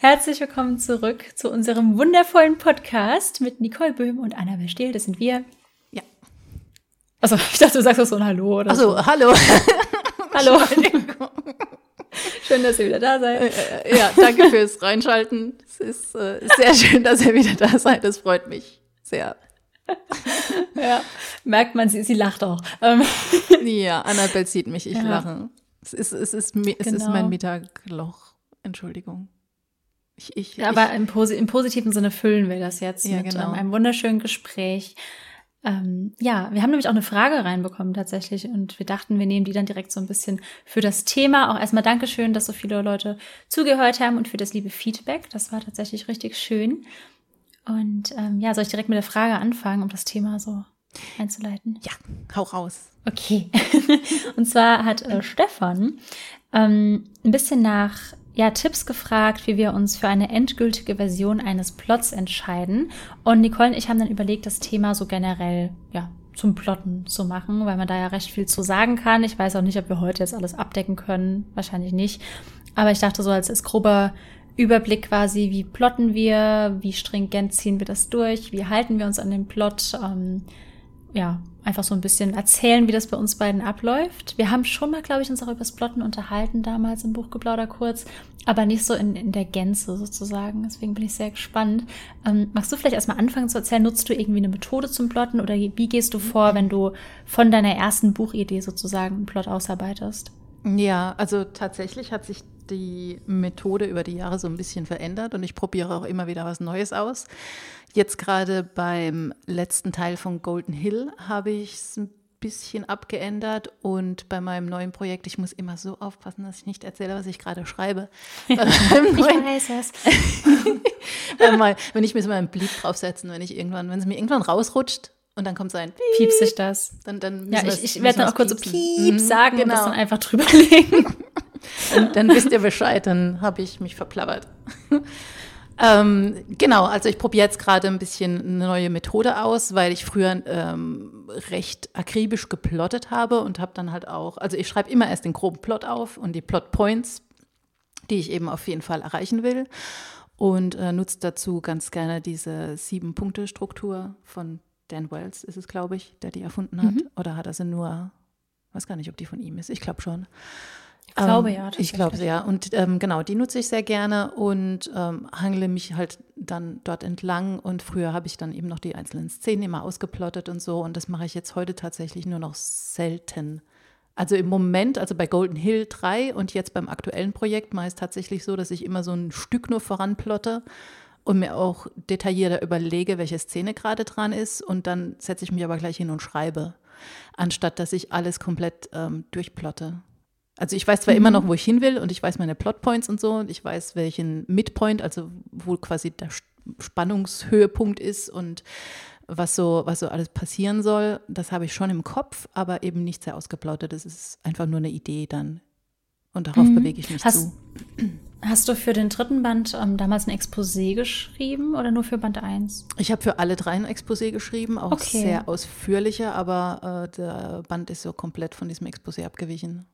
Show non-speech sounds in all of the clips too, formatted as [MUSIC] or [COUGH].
Herzlich willkommen zurück zu unserem wundervollen Podcast mit Nicole Böhm und Annabel Stehl. Das sind wir. Ja. Also [LAUGHS] ich dachte, du sagst auch so ein Hallo oder Also, so. hallo. [LAUGHS] Hallo. Schön, dass ihr wieder da seid. Äh, ja, danke fürs Reinschalten. Es ist äh, sehr schön, dass ihr wieder da seid. Das freut mich sehr. [LAUGHS] Ja, merkt man, sie, sie lacht auch. Ähm, Ja, Annabelle sieht mich, ich Ja. lache. Es ist, es ist, es ist Genau. mein Mittagloch. Entschuldigung. Ich, ich, Ja, aber im, Posi im positiven Sinne füllen wir das jetzt Ja, mit genau. ähm, einem wunderschönen Gespräch. Ähm, ja, wir haben nämlich auch eine Frage reinbekommen tatsächlich und wir dachten, wir nehmen die dann direkt so ein bisschen für das Thema. Auch erstmal Dankeschön, dass so viele Leute zugehört haben und für das liebe Feedback. Das war tatsächlich richtig schön. Und ähm, ja, soll ich direkt mit der Frage anfangen, um das Thema so einzuleiten? ja, hau raus. Okay. [LAUGHS] und zwar hat äh, Stefan ähm, ein bisschen nach ja, Tipps gefragt, wie wir uns für eine endgültige Version eines Plots entscheiden. Und Nicole und ich haben dann überlegt, das Thema so generell ja, zum Plotten zu machen, weil man da ja recht viel zu sagen kann. Ich weiß auch nicht, ob wir heute jetzt alles abdecken können. Wahrscheinlich nicht. Aber ich dachte so als, als grober Überblick quasi, wie plotten wir, wie stringent ziehen wir das durch, wie halten wir uns an dem Plot. Ähm, ja, einfach so ein bisschen erzählen, wie das bei uns beiden abläuft. Wir haben schon mal, glaube ich, uns auch über das Plotten unterhalten, damals im Buchgeplauder kurz, aber nicht so in, in der Gänze sozusagen. Deswegen bin ich sehr gespannt. Ähm, magst du vielleicht erstmal anfangen zu erzählen, nutzt du irgendwie eine Methode zum Plotten oder wie gehst du vor, wenn du von deiner ersten Buchidee sozusagen einen Plot ausarbeitest? Ja, also tatsächlich hat sich die Methode über die Jahre so ein bisschen verändert und ich probiere auch immer wieder was Neues aus. Jetzt gerade beim letzten Teil von Golden Hill habe ich es ein bisschen abgeändert und bei meinem neuen Projekt, ich muss immer so aufpassen, dass ich nicht erzähle, was ich gerade schreibe. [LAUGHS] Neuen- weiß es. [LAUGHS] wenn ich mir so mal einen Blick draufsetzen, wenn ich irgendwann, wenn es mir irgendwann rausrutscht und dann kommt so ein Piep, Piepst sich das? dann, dann Ja, ich, ich werde dann auch kurz so. Piep Mhm, sagen und das genau. dann einfach drüber legen. [LAUGHS] dann, dann wisst ihr Bescheid, dann habe ich mich verplappert. Ähm, genau, also ich probiere jetzt gerade ein bisschen eine neue Methode aus, weil ich früher ähm, recht akribisch geplottet habe und habe dann halt auch, also ich schreibe immer erst den groben Plot auf und die Plot Points, die ich eben auf jeden Fall erreichen will und äh, nutze dazu ganz gerne diese Sieben-Punkte-Struktur von Dan Wells, ist es, glaube ich, der die erfunden hat. Oder hat er sie nur, weiß gar nicht, ob die von ihm ist, ich glaube schon. Ich glaube Ähm, ja. Ich glaube ja. Und ähm, genau, die nutze ich sehr gerne und ähm, hangle mich halt dann dort entlang. Und früher habe ich dann eben noch die einzelnen Szenen immer ausgeplottet und so. Und das mache ich jetzt heute tatsächlich nur noch selten. Also im Moment, also bei Golden Hill 3 und jetzt beim aktuellen Projekt mache ich es tatsächlich so, dass ich immer so ein Stück nur voranplotte und mir auch detaillierter überlege, welche Szene gerade dran ist. Und dann setze ich mich aber gleich hin und schreibe, anstatt dass ich alles komplett ähm, durchplotte. Also ich weiß zwar immer noch, wo ich hin will und ich weiß meine Plotpoints und so und ich weiß, welchen Midpoint, also wo quasi der Spannungshöhepunkt ist und was so, was so alles passieren soll, das habe ich schon im Kopf, aber eben nicht sehr ausgeplaudert. Das ist einfach nur eine Idee dann. Und darauf Mhm. bewege ich mich Hast- zu. Hast du für den dritten Band ähm, damals ein Exposé geschrieben oder nur für Band 1? Ich habe für alle drei ein Exposé geschrieben, auch Okay. sehr ausführlicher, aber äh, der Band ist so komplett von diesem Exposé abgewichen.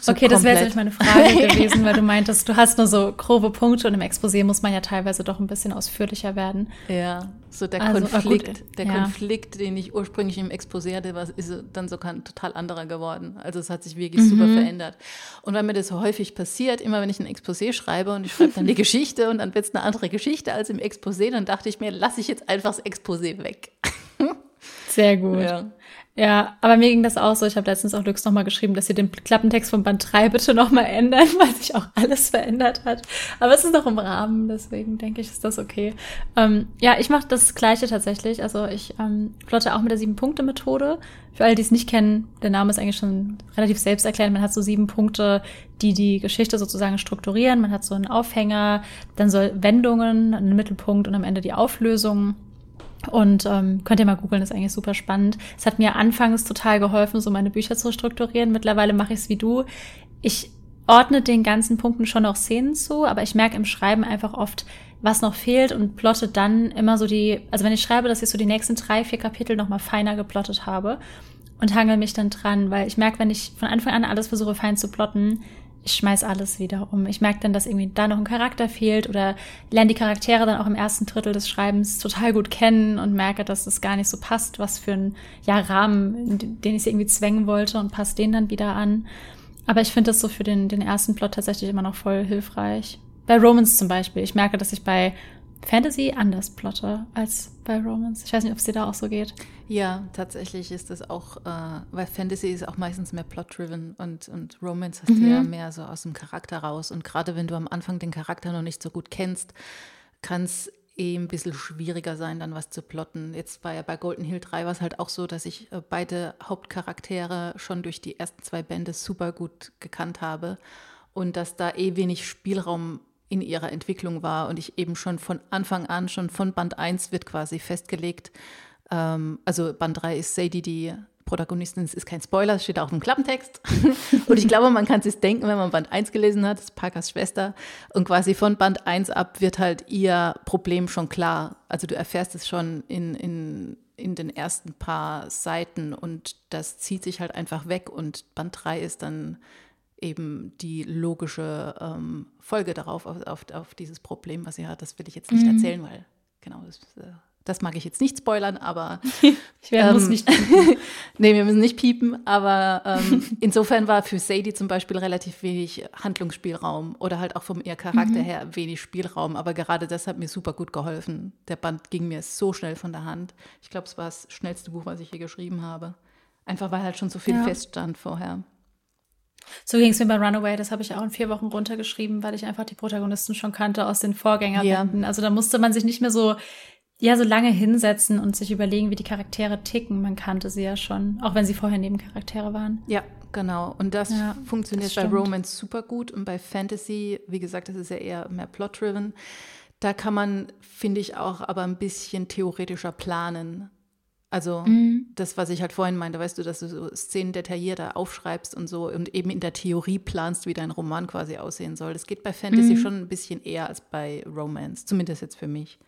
So okay, das wäre jetzt meine Frage [LAUGHS] gewesen, weil du meintest, du hast nur so grobe Punkte und im Exposé muss man ja teilweise doch ein bisschen ausführlicher werden. Ja, so der Also, ah, gut, Konflikt, der ja. Konflikt, den ich ursprünglich im Exposé hatte, was ist dann so ein total anderer geworden. Also es hat sich wirklich super Mhm. verändert. Und weil mir das so häufig passiert, immer wenn ich ein Exposé schreibe und ich schreibe dann die [LAUGHS] Geschichte und dann wird es eine andere Geschichte als im Exposé, dann dachte ich mir, lasse ich jetzt einfach das Exposé weg. [LAUGHS] Sehr gut. Ja. Ja, aber mir ging das auch so. Ich habe letztens auch Lux nochmal geschrieben, dass sie den Klappentext von Band 3 bitte nochmal ändern, [LAUGHS] weil sich auch alles verändert hat. Aber es ist noch im Rahmen, deswegen denke ich, ist das okay. Ähm, ja, ich mache das Gleiche tatsächlich. Also ich ähm, plotte auch mit der Sieben-Punkte-Methode. Für alle, die es nicht kennen, der Name ist eigentlich schon relativ selbsterklärend. Man hat so sieben Punkte, die die Geschichte sozusagen strukturieren. Man hat so einen Aufhänger, dann soll Wendungen, einen Mittelpunkt und am Ende die Auflösung. Und ähm, könnt ihr mal googeln, ist eigentlich super spannend. Es hat mir anfangs total geholfen, so meine Bücher zu strukturieren. Mittlerweile mache ich es wie du. Ich ordne den ganzen Punkten schon noch Szenen zu, aber ich merke im Schreiben einfach oft, was noch fehlt und plotte dann immer so die, also wenn ich schreibe, dass ich so die nächsten drei, vier Kapitel noch mal feiner geplottet habe und hangel mich dann dran, weil ich merke, wenn ich von Anfang an alles versuche fein zu plotten, ich schmeiß alles wieder um. Ich merke dann, dass irgendwie da noch ein Charakter fehlt oder lerne die Charaktere dann auch im ersten Drittel des Schreibens total gut kennen und merke, dass es gar nicht so passt, was für ein ja, Rahmen, den ich sie irgendwie zwängen wollte und passe den dann wieder an. Aber ich finde das so für den, den ersten Plot tatsächlich immer noch voll hilfreich. Bei Romans zum Beispiel. Ich merke, dass ich bei Fantasy anders plotte als bei Romans. Ich weiß nicht, ob es dir da auch so geht. Ja, tatsächlich ist das auch, äh, weil Fantasy ist auch meistens mehr plot-driven und, und Romance hast mhm. du ja mehr so aus dem Charakter raus. Und gerade wenn du am Anfang den Charakter noch nicht so gut kennst, kann es eh ein bisschen schwieriger sein, dann was zu plotten. Jetzt war ja bei Golden Hill 3 war es halt auch so, dass ich äh, beide Hauptcharaktere schon durch die ersten zwei Bände super gut gekannt habe und dass da eh wenig Spielraum in ihrer Entwicklung war und ich eben schon von Anfang an, schon von Band 1 wird quasi festgelegt, ähm, also Band 3 ist Sadie die Protagonistin, es ist kein Spoiler, es steht auch im Klappentext. [LAUGHS] und ich glaube, man kann es sich denken, wenn man Band 1 gelesen hat, das ist Parkers Schwester. Und quasi von Band 1 ab wird halt ihr Problem schon klar. Also du erfährst es schon in, in, in den ersten paar Seiten und das zieht sich halt einfach weg. Und Band 3 ist dann eben die logische ähm, Folge darauf, auf, auf, auf, dieses Problem, was sie hat. Das will ich jetzt nicht mhm. erzählen, weil genau, das, äh, das, mag ich jetzt nicht spoilern, aber [LAUGHS] ich werde, ähm, muss nicht [LAUGHS] nee, wir müssen nicht piepen, aber ähm, insofern war für Sadie zum Beispiel relativ wenig Handlungsspielraum oder halt auch vom ihr Charakter mhm. her wenig Spielraum, aber gerade das hat mir super gut geholfen. Der Band ging mir so schnell von der Hand. Ich glaube, es war das schnellste Buch, was ich hier geschrieben habe. Einfach weil halt schon so viel ja. feststand vorher. So ging es mir bei Runaway, das habe ich auch in vier Wochen runtergeschrieben, weil ich einfach die Protagonisten schon kannte aus den Vorgängerbänden. Ja. Also da musste man sich nicht mehr so, ja, so lange hinsetzen und sich überlegen, wie die Charaktere ticken. Man kannte sie ja schon, auch wenn sie vorher Nebencharaktere waren. Ja, genau. Und das ja, funktioniert das bei Romance super gut. Und bei Fantasy, wie gesagt, das ist ja eher mehr plot-driven. Da kann man, finde ich, auch aber ein bisschen theoretischer planen. Also mhm. das, was ich halt vorhin meinte, weißt du, dass du so Szenen detaillierter aufschreibst und so und eben in der Theorie planst, wie dein Roman quasi aussehen soll. Das geht bei Fantasy mhm. schon ein bisschen eher als bei Romance, zumindest jetzt für mich.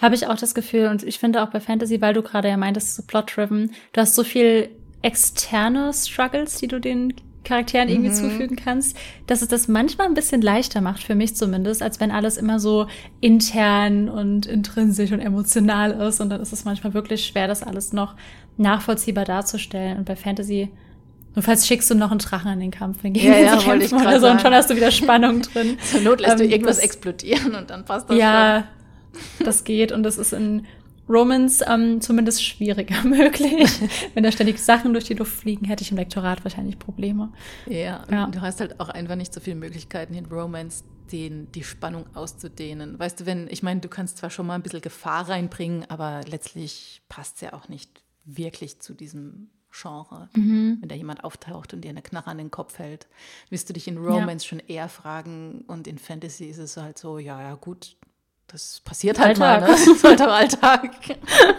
Habe ich auch das Gefühl und ich finde auch bei Fantasy, weil du gerade ja meintest, so plot-driven, du hast so viel externe Struggles, die du den Charakteren irgendwie mhm. zufügen kannst, dass es das manchmal ein bisschen leichter macht, für mich zumindest, als wenn alles immer so intern und intrinsisch und emotional ist. Und dann ist es manchmal wirklich schwer, das alles noch nachvollziehbar darzustellen. Und bei Fantasy, nur falls schickst du noch einen Drachen in den Kampf, dann gehen ja, ja, kämpfen oder so und schon hast du wieder Spannung [LAUGHS] drin. Zur Not lässt ähm, du irgendwas das, explodieren und dann passt das Ja, schon. das geht und das ist in Romans ähm, zumindest schwieriger [LAUGHS] möglich. [LAUGHS] Wenn da ständig Sachen durch die Luft fliegen, hätte ich im Lektorat wahrscheinlich Probleme. Ja, ja. du hast halt auch einfach nicht so viele Möglichkeiten in Romance, den, die Spannung auszudehnen. Weißt du, wenn, ich meine, du kannst zwar schon mal ein bisschen Gefahr reinbringen, aber letztlich passt es ja auch nicht wirklich zu diesem Genre. Mhm. Wenn da jemand auftaucht und dir eine Knarre an den Kopf hält, wirst du dich in Romance ja. schon eher fragen und in Fantasy ist es halt so, ja, ja, gut, das passiert halt Alltag. mal, ne? Das ist halt auch Alltag.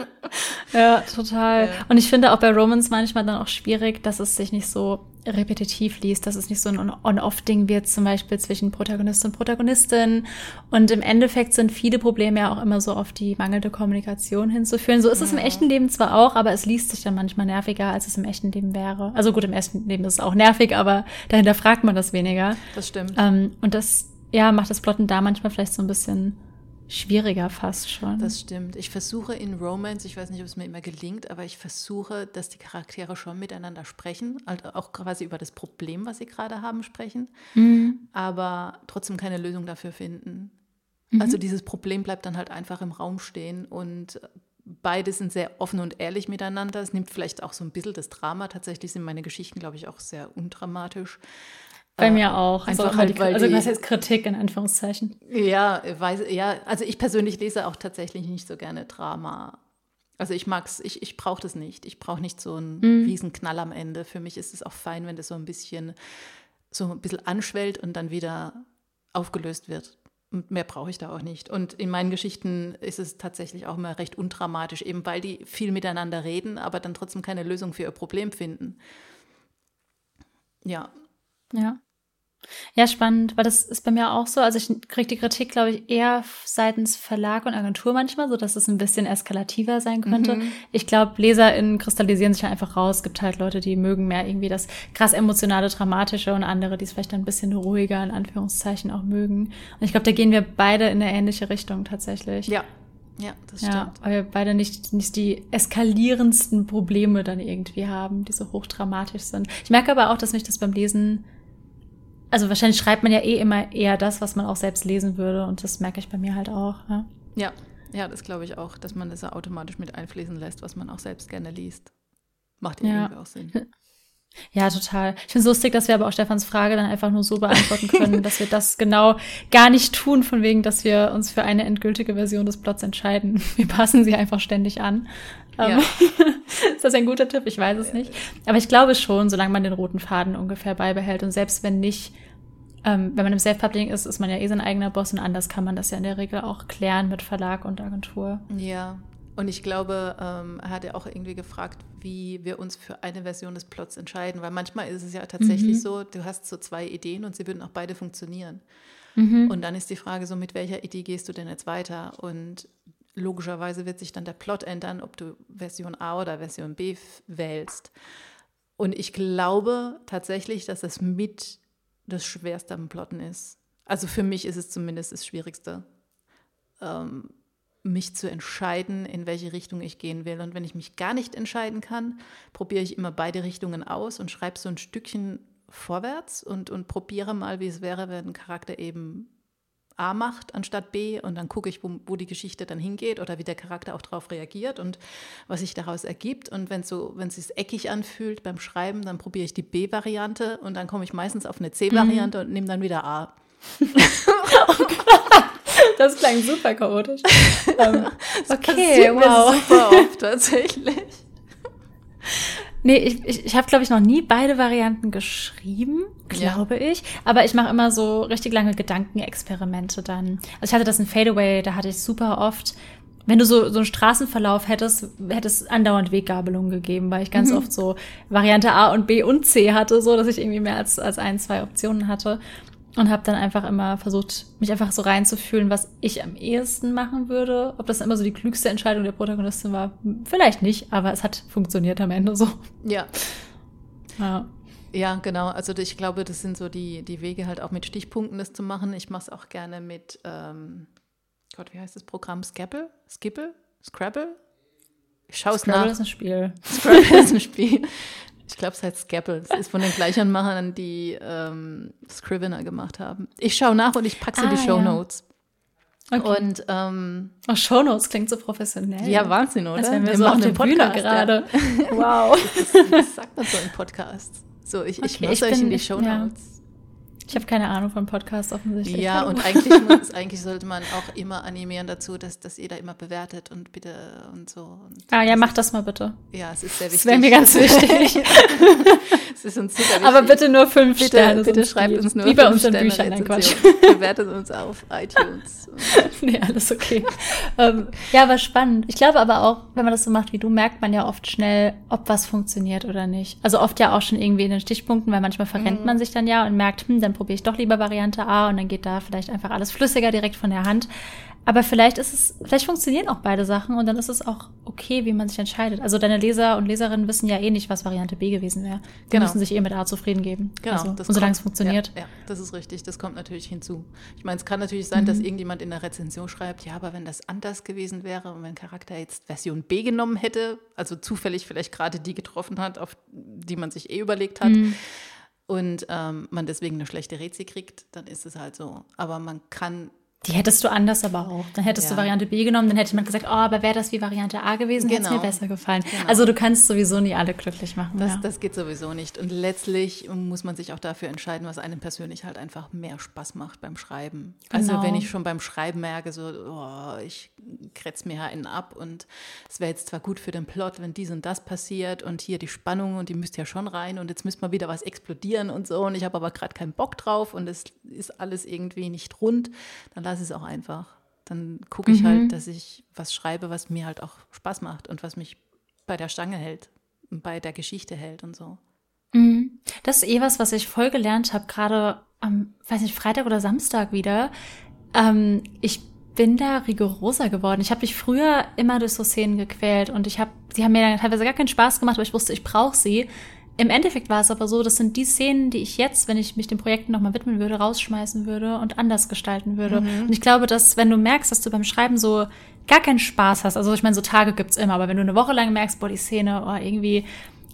[LAUGHS] ja, total. Ja. Und ich finde auch bei Romans manchmal dann auch schwierig, dass es sich nicht so repetitiv liest, dass es nicht so ein On-Off-Ding wird, zum Beispiel zwischen Protagonist und Protagonistin. Und im Endeffekt sind viele Probleme ja auch immer so auf die mangelnde Kommunikation hinzuführen. So ist ja. es im echten Leben zwar auch, aber es liest sich dann manchmal nerviger, als es im echten Leben wäre. Also gut, im echten Leben ist es auch nervig, aber dahinter fragt man das weniger. Das stimmt. Ähm, und das, ja, macht das Plotten da manchmal vielleicht so ein bisschen schwieriger fast schon. Das stimmt. Ich versuche in Romance, ich weiß nicht, ob es mir immer gelingt, aber ich versuche, dass die Charaktere schon miteinander sprechen, also auch quasi über das Problem, was sie gerade haben, sprechen, mhm. aber trotzdem keine Lösung dafür finden. Mhm. Also dieses Problem bleibt dann halt einfach im Raum stehen und beide sind sehr offen und ehrlich miteinander. Es nimmt vielleicht auch so ein bisschen das Drama. Tatsächlich sind meine Geschichten, glaube ich, auch sehr undramatisch. Bei mir auch. Einfach also, halt, weil also was heißt Kritik in Anführungszeichen? Ja, weiß, ja, also ich persönlich lese auch tatsächlich nicht so gerne Drama. Also ich mag's, ich, ich brauche das nicht. Ich brauche nicht so einen mhm. Riesenknall am Ende. Für mich ist es auch fein, wenn das so ein bisschen so ein bisschen anschwellt und dann wieder aufgelöst wird. Und mehr brauche ich da auch nicht. Und in meinen Geschichten ist es tatsächlich auch immer recht undramatisch, eben weil die viel miteinander reden, aber dann trotzdem keine Lösung für ihr Problem finden. Ja. Ja. Ja, spannend, weil das ist bei mir auch so. Also ich kriege die Kritik, glaube ich, eher seitens Verlag und Agentur manchmal, so dass es ein bisschen eskalativer sein könnte. Mhm. Ich glaube, LeserInnen kristallisieren sich einfach raus. Es gibt halt Leute, die mögen mehr irgendwie das krass emotionale, dramatische und andere, die es vielleicht ein bisschen ruhiger in Anführungszeichen auch mögen. Und ich glaube, da gehen wir beide in eine ähnliche Richtung tatsächlich. Ja. Ja, das stimmt. Ja, weil wir beide nicht, nicht die eskalierendsten Probleme dann irgendwie haben, die so hochdramatisch sind. Ich merke aber auch, dass mich das beim Lesen also wahrscheinlich schreibt man ja eh immer eher das, was man auch selbst lesen würde. Und das merke ich bei mir halt auch. Ja, ja, ja das glaube ich auch, dass man das ja automatisch mit einfließen lässt, was man auch selbst gerne liest. Macht ja irgendwie auch Sinn. [LAUGHS] Ja, total. Ich finde es lustig, dass wir aber auch Stefans Frage dann einfach nur so beantworten können, [LAUGHS] dass wir das genau gar nicht tun, von wegen, dass wir uns für eine endgültige Version des Plots entscheiden. Wir passen sie einfach ständig an. Ja. Ähm, [LAUGHS] ist das ein guter Tipp? Ich weiß es nicht. Aber ich glaube schon, solange man den roten Faden ungefähr beibehält und selbst wenn nicht, ähm, wenn man im Self-Publishing ist, ist man ja eh sein eigener Boss und anders kann man das ja in der Regel auch klären mit Verlag und Agentur. Ja, und ich glaube, ähm, er hat ja auch irgendwie gefragt, wie wir uns für eine Version des Plots entscheiden, weil manchmal ist es ja tatsächlich mhm. so, du hast so zwei Ideen und sie würden auch beide funktionieren. Mhm. Und dann ist die Frage so, mit welcher Idee gehst du denn jetzt weiter? Und logischerweise wird sich dann der Plot ändern, ob du Version A oder Version B wählst. Und ich glaube tatsächlich, dass es mit das Schwerste am Plotten ist. Also für mich ist es zumindest das Schwierigste. Ähm, mich zu entscheiden, in welche Richtung ich gehen will. Und wenn ich mich gar nicht entscheiden kann, probiere ich immer beide Richtungen aus und schreibe so ein Stückchen vorwärts und, und probiere mal, wie es wäre, wenn ein Charakter eben A macht anstatt B und dann gucke ich, wo, wo die Geschichte dann hingeht oder wie der Charakter auch darauf reagiert und was sich daraus ergibt. Und wenn so, wenn es sich eckig anfühlt beim Schreiben, dann probiere ich die B-Variante und dann komme ich meistens auf eine C-Variante mhm. und nehme dann wieder A. [LAUGHS] das klang super chaotisch. [LAUGHS] Um, okay, wow. super oft tatsächlich. [LAUGHS] Nee, ich, ich, ich habe, glaube ich, noch nie beide Varianten geschrieben, glaube ja. ich. Aber ich mache immer so richtig lange Gedankenexperimente dann. Also ich hatte das in Fadeaway, da hatte ich super oft, wenn du so, so einen Straßenverlauf hättest, hätte es andauernd Weggabelungen gegeben, weil ich ganz mhm. oft so Variante A und B und C hatte, so dass ich irgendwie mehr als, als ein, zwei Optionen hatte und habe dann einfach immer versucht, mich einfach so reinzufühlen, was ich am ehesten machen würde. Ob das immer so die klügste Entscheidung der Protagonistin war, vielleicht nicht, aber es hat funktioniert am Ende so. Ja. Ja. Ja, genau. Also ich glaube, das sind so die, die Wege halt auch mit Stichpunkten das zu machen. Ich mache es auch gerne mit, ähm, Gott, wie heißt das Programm? Scrabble? Skipple? Scrabble? Ich schaue es nach. Scrabble ist ein Spiel. Scrabble ist ein Spiel. [LAUGHS] Ich glaube, es heißt Scapple. Es ist von den gleichen Machern, die ähm, Scrivener gemacht haben. Ich schaue nach und ich packe sie ah, in die Show Notes. Ja. Okay. Und ähm, oh, Notes klingt so professionell. Ja, Wahnsinn, oder? Als wir, wir so machen den Podcast gerade. [LAUGHS] Wow. Das, das, das, sagt man so im Podcast. So, ich, okay, ich mache euch in die Show Notes. Ja. Ich habe keine Ahnung von Podcasts offensichtlich. Ja, und eigentlich, [LAUGHS] muss, eigentlich sollte man auch immer animieren dazu, dass, dass jeder immer bewertet und bitte und so. Und ah ja, mach das mal bitte. Ja, es ist sehr wichtig. Das wäre mir ganz [LAUGHS] wichtig. es ist uns super wichtig. Aber bitte nur fünf bitte, Sterne. Bitte schreibt uns nur Wie bei uns in Büchern, nein Quatsch. [LAUGHS] Bewertet uns auf iTunes. nee, alles okay. ähm, ja, aber spannend. Ich glaube aber auch, wenn man das so macht wie du, merkt man ja oft schnell, ob was funktioniert oder nicht. Also oft ja auch schon irgendwie in den Stichpunkten, weil manchmal verrennt mhm. man sich dann ja und merkt, hm, dann probiere ich doch lieber Variante A und dann geht da vielleicht einfach alles flüssiger direkt von der Hand. Aber vielleicht ist es, vielleicht funktionieren auch beide Sachen und dann ist es auch okay, wie man sich entscheidet. Also deine Leser und Leserinnen wissen ja eh nicht, was Variante B gewesen wäre. Die genau. müssen sich eh mit A zufrieden geben. Genau. Also, und solange es funktioniert. Ja, ja, das ist richtig. Das kommt natürlich hinzu. Ich meine, es kann natürlich sein, mhm. dass irgendjemand in der Rezension schreibt, ja, aber wenn das anders gewesen wäre und wenn Charakter jetzt Version B genommen hätte, also zufällig vielleicht gerade die getroffen hat, auf die man sich eh überlegt hat, mhm und ähm, man deswegen eine schlechte Rezi kriegt, dann ist es halt so. Aber man kann die hättest du anders aber auch. Dann hättest ja. du Variante B genommen, dann hätte man gesagt, oh, aber wäre das wie Variante A gewesen, genau. hätte es mir besser gefallen. Genau. Also du kannst sowieso nie alle glücklich machen. Das, ja. das geht sowieso nicht. Und letztlich muss man sich auch dafür entscheiden, was einem persönlich halt einfach mehr Spaß macht beim Schreiben. Also genau. wenn ich schon beim Schreiben merke, so, oh, ich kretze mir einen ab und es wäre jetzt zwar gut für den Plot, wenn dies und das passiert und hier die Spannung und die müsste ja schon rein und jetzt müsste mal wieder was explodieren und so und ich habe aber gerade keinen Bock drauf und es ist alles irgendwie nicht rund, dann lasse es auch einfach. Dann gucke ich halt, mhm. halt, dass ich was schreibe, was mir halt auch Spaß macht und was mich bei der Stange hält, bei der Geschichte hält und so. Mhm. Das ist eh was, was ich voll gelernt habe, gerade am, weiß nicht, Freitag oder Samstag wieder. Ähm, ich bin da rigoroser geworden. Ich habe mich früher immer durch so Szenen gequält und ich habe, sie haben mir dann teilweise gar keinen Spaß gemacht, aber ich wusste, ich brauche sie. Im Endeffekt war es aber so, das sind die Szenen, die ich jetzt, wenn ich mich den Projekten nochmal widmen würde, rausschmeißen würde und anders gestalten würde. Mhm. Und ich glaube, dass wenn du merkst, dass du beim Schreiben so gar keinen Spaß hast, also ich meine, so Tage gibt's immer, aber wenn du eine Woche lang merkst, boah, die Szene, oh, irgendwie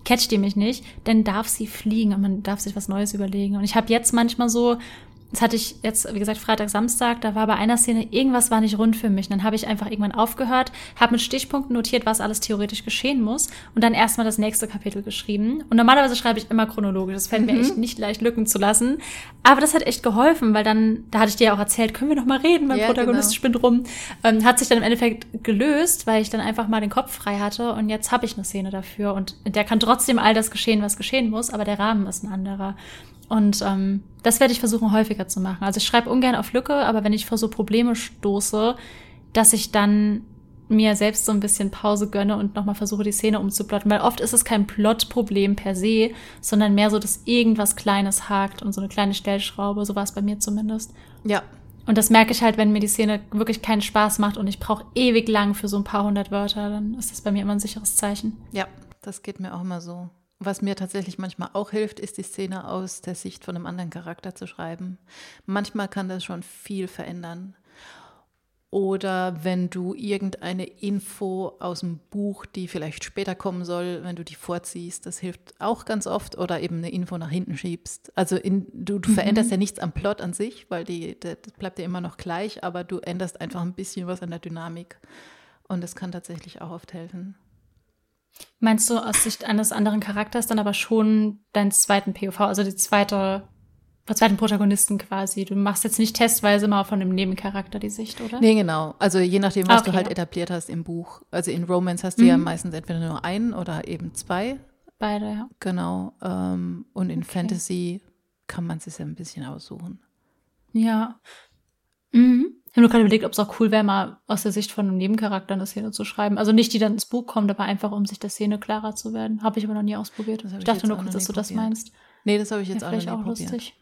catcht die mich nicht, dann darf sie fliegen und man darf sich was Neues überlegen. Und ich habe jetzt manchmal so, das hatte ich jetzt, wie gesagt, Freitag, Samstag, da war bei einer Szene, irgendwas war nicht rund für mich. Und dann habe ich einfach irgendwann aufgehört, habe mit Stichpunkten notiert, was alles theoretisch geschehen muss und dann erstmal das nächste Kapitel geschrieben. Und normalerweise schreibe ich immer chronologisch. Das fällt mhm. mir echt nicht leicht, Lücken zu lassen. Aber das hat echt geholfen, weil dann, da hatte ich dir ja auch erzählt, können wir noch mal reden, mein ja, Protagonist genau. spinnt rum. Ähm, hat sich dann im Endeffekt gelöst, weil ich dann einfach mal den Kopf frei hatte und jetzt habe ich eine Szene dafür. Und in der kann trotzdem all das geschehen, was geschehen muss, aber der Rahmen ist ein anderer. Und ähm, das werde ich versuchen häufiger zu machen. Also ich schreibe ungern auf Lücke, aber wenn ich vor so Probleme stoße, dass ich dann mir selbst so ein bisschen Pause gönne und nochmal versuche, die Szene umzuplotten. Weil oft ist es kein Plotproblem per se, sondern mehr so, dass irgendwas Kleines hakt und so eine kleine Stellschraube. So war es bei mir zumindest. Ja. Und das merke ich halt, wenn mir die Szene wirklich keinen Spaß macht und ich brauche ewig lang für so ein paar hundert Wörter, dann ist das bei mir immer ein sicheres Zeichen. Ja, das geht mir auch immer so. Was mir tatsächlich manchmal auch hilft, ist die Szene aus der Sicht von einem anderen Charakter zu schreiben. Manchmal kann das schon viel verändern. Oder wenn du irgendeine Info aus dem Buch, die vielleicht später kommen soll, wenn du die vorziehst, das hilft auch ganz oft. Oder eben eine Info nach hinten schiebst. Also in, du, du mhm. veränderst ja nichts am Plot an sich, weil die, das bleibt ja immer noch gleich, aber du änderst einfach ein bisschen was an der Dynamik. Und das kann tatsächlich auch oft helfen. Meinst du aus Sicht eines anderen Charakters dann aber schon deinen zweiten POV, also die zweite, den zweiten Protagonisten quasi? Du machst jetzt nicht testweise mal von dem Nebencharakter die Sicht, oder? Nee, genau. Also je nachdem, was okay, du halt ja. etabliert hast im Buch. Also in Romance hast du mhm. ja meistens entweder nur einen oder eben zwei. Beide, ja. Genau. Ähm, und in okay. Fantasy kann man es sich ja ein bisschen aussuchen. Ja. Mhm. Ich habe nur gerade überlegt, ob es auch cool wäre, mal aus der Sicht von einem Nebencharakter eine Szene zu schreiben. Also nicht, die dann ins Buch kommt, aber einfach, um sich der Szene klarer zu werden. Habe ich aber noch nie ausprobiert. Ich, ich, dachte nur kurz, dass du das meinst. Nee, das habe ich jetzt ja, auch noch nie auch probiert. Lustig.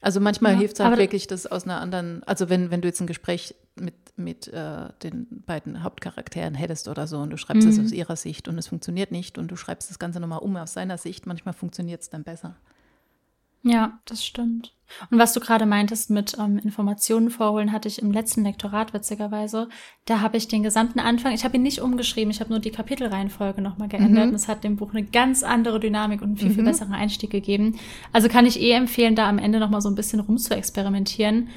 Also manchmal ja, hilft es halt wirklich, das aus einer anderen, also wenn, wenn du jetzt ein Gespräch mit, mit äh, den beiden Hauptcharakteren hättest oder so und du schreibst es mhm. aus ihrer Sicht und es funktioniert nicht und du schreibst das Ganze nochmal um aus seiner Sicht, manchmal funktioniert es dann besser. Ja, das stimmt. Und was du gerade meintest mit ähm, Informationen vorholen, hatte ich im letzten Lektorat witzigerweise. Da habe ich den gesamten Anfang, ich habe ihn nicht umgeschrieben, ich habe nur die Kapitelreihenfolge nochmal geändert. Mhm. Und es hat dem Buch eine ganz andere Dynamik und einen viel, viel mhm. besseren Einstieg gegeben. Also kann ich eh empfehlen, da am Ende nochmal so ein bisschen rumzuexperimentieren.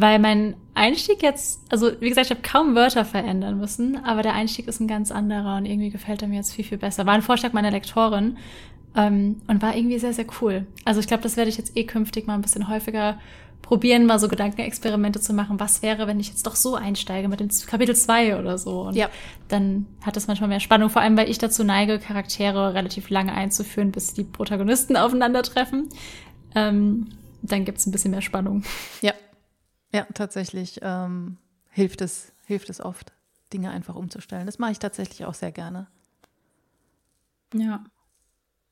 Weil mein Einstieg jetzt, also wie gesagt, ich habe kaum Wörter verändern müssen, aber der Einstieg ist ein ganz anderer und irgendwie gefällt er mir jetzt viel, viel besser. War ein Vorschlag meiner Lektorin, ähm, und war irgendwie sehr, sehr cool. Also ich glaube, das werde ich jetzt eh künftig mal ein bisschen häufiger probieren, mal so Gedankenexperimente zu machen. Was wäre, wenn ich jetzt doch so einsteige mit dem Kapitel 2 oder so? Und ja. dann hat das manchmal mehr Spannung, vor allem weil ich dazu neige, Charaktere relativ lange einzuführen, bis die Protagonisten [LAUGHS] aufeinandertreffen. Ähm, dann gibt es ein bisschen mehr Spannung. Ja, ja, tatsächlich ähm, hilft es, hilft es oft, Dinge einfach umzustellen. Das mache ich tatsächlich auch sehr gerne. Ja.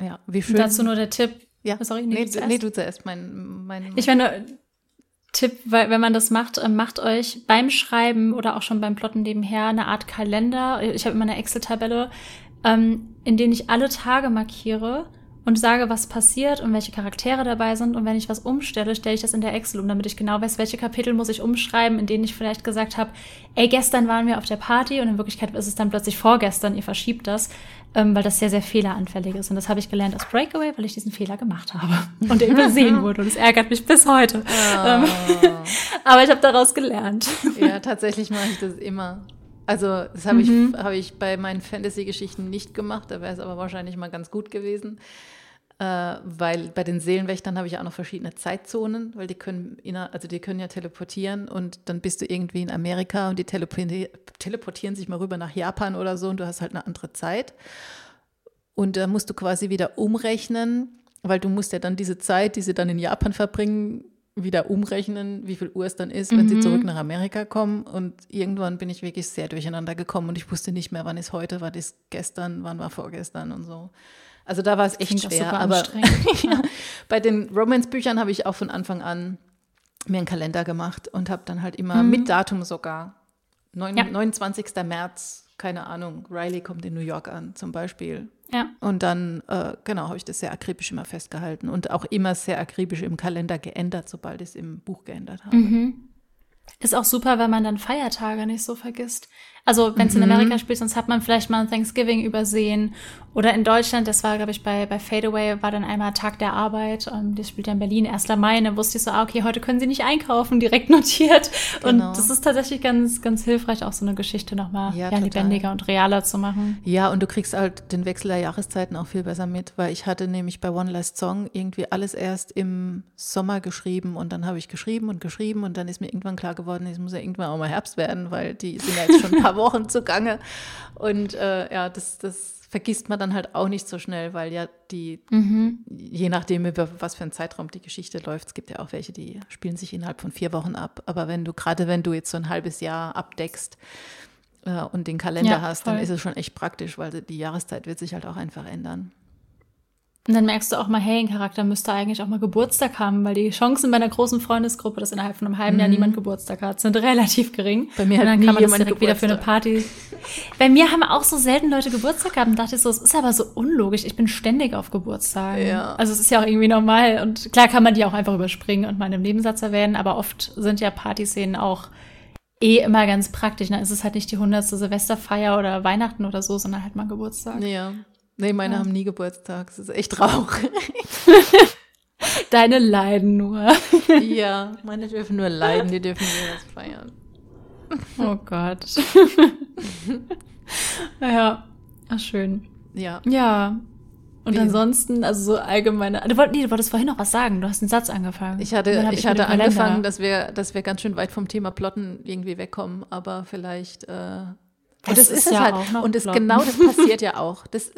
Ja, wie schön. Dazu nur der Tipp. Ja, sorry, nee, nee, nee du zuerst. Mein, mein, ich meine, Tipp, weil wenn man das macht, äh, macht euch beim Schreiben oder auch schon beim Plotten nebenher eine Art Kalender. Ich habe immer eine Excel-Tabelle, ähm, in denen ich alle Tage markiere und sage, was passiert und welche Charaktere dabei sind. Und wenn ich was umstelle, stelle ich das in der Excel um, damit ich genau weiß, welche Kapitel muss ich umschreiben, in denen ich vielleicht gesagt habe, ey, gestern waren wir auf der Party und in Wirklichkeit ist es dann plötzlich vorgestern, ihr verschiebt das, ähm, weil das sehr, sehr fehleranfällig ist. Und das habe ich gelernt aus Breakaway, weil ich diesen Fehler gemacht habe [LAUGHS] und übersehen wurde. Und es ärgert mich bis heute. Oh. [LAUGHS] aber ich habe daraus gelernt. Ja, tatsächlich mache ich das immer. Also das habe mhm. ich, hab ich bei meinen Fantasy-Geschichten nicht gemacht, da wäre es aber wahrscheinlich mal ganz gut gewesen. Äh, weil bei den Seelenwächtern habe ich auch noch verschiedene Zeitzonen, weil die können, also die können ja teleportieren und dann bist du irgendwie in Amerika und die teleportieren sich mal rüber nach Japan oder so und du hast halt eine andere Zeit. Und da musst du quasi wieder umrechnen, weil du musst ja dann diese Zeit, die sie dann in Japan verbringen, wieder umrechnen, wie viel Uhr es dann ist, wenn mhm. sie zurück nach Amerika kommen. Und irgendwann bin ich wirklich sehr durcheinander gekommen und ich wusste nicht mehr, wann ist heute, wann ist gestern, wann war vorgestern und so. Also da war es echt schwer. Aber [LAUGHS] ja, bei den Romance-Büchern habe ich auch von Anfang an mir einen Kalender gemacht und habe dann halt immer mhm. mit Datum sogar 9, ja. 29. März, keine Ahnung, Riley kommt in New York an zum Beispiel. Ja. Und dann, äh, genau, habe ich das sehr akribisch immer festgehalten und auch immer sehr akribisch im Kalender geändert, sobald ich es im Buch geändert habe. Mhm. Ist auch super, wenn man dann Feiertage nicht so vergisst. Also wenn es mhm. in Amerika spielt, sonst hat man vielleicht mal ein Thanksgiving übersehen. Oder in Deutschland, das war, glaube ich, bei, bei Fadeaway, war dann einmal Tag der Arbeit. Und das spielt ja in Berlin, 1. Mai. Und dann wusste ich so, ah, okay, heute können sie nicht einkaufen, direkt [LAUGHS] notiert. Genau. Und das ist tatsächlich ganz, ganz hilfreich, auch so eine Geschichte nochmal ja, ja, lebendiger und realer zu machen. Ja, und du kriegst halt den Wechsel der Jahreszeiten auch viel besser mit, weil ich hatte nämlich bei One Last Song irgendwie alles erst im Sommer geschrieben und dann habe ich geschrieben und geschrieben und dann ist mir irgendwann klar geworden, es muss ja irgendwann auch mal Herbst werden, weil die sind ja jetzt schon ein paar [LAUGHS] Wochen zugange. Und äh, ja, das, das vergisst man dann halt auch nicht so schnell, weil ja die, mhm. je nachdem, über was für ein Zeitraum die Geschichte läuft, es gibt ja auch welche, die spielen sich innerhalb von vier Wochen ab. Aber wenn du, gerade wenn du jetzt so ein halbes Jahr abdeckst, äh, und den Kalender ja, hast, dann ist es schon echt praktisch, weil die Jahreszeit wird sich halt auch einfach ändern. Und dann merkst du auch mal, hey, ein Charakter müsste eigentlich auch mal Geburtstag haben, weil die Chancen bei einer großen Freundesgruppe, dass innerhalb von einem halben Jahr mhm. niemand Geburtstag hat, sind [LAUGHS] relativ gering. Bei mir hat dann kann man das direkt Geburtstag. wieder für eine Party. Bei mir haben auch so selten Leute Geburtstag gehabt und dachte ich so, es ist aber so unlogisch. Ich bin ständig auf Geburtstagen. Ja. Also es ist ja auch irgendwie normal und klar kann man die auch einfach überspringen und mal in einem Nebensatz erwähnen, aber oft sind ja Partyszenen auch eh immer ganz praktisch. Dann ist es halt nicht die hundertste Silvesterfeier oder Weihnachten oder so, sondern halt mal Geburtstag. Ja. Nee, meine ja. haben nie Geburtstag. Das ist echt traurig. [LAUGHS] Deine leiden nur. [LAUGHS] ja, meine dürfen nur leiden, die dürfen nur was feiern. Oh Gott. [LAUGHS] ja, ach schön. Ja. Ja. Und Wie? ansonsten, also so allgemeine. Du, wolltest, nee, du wolltest vorhin noch was sagen. Du hast einen Satz angefangen. Ich hatte, ich, ich hatte angefangen, dass wir, dass wir ganz schön weit vom Thema Plotten irgendwie wegkommen, aber vielleicht äh, das, das ist, ist ja halt. Auch noch und das, genau das passiert ja [LAUGHS] auch. Das,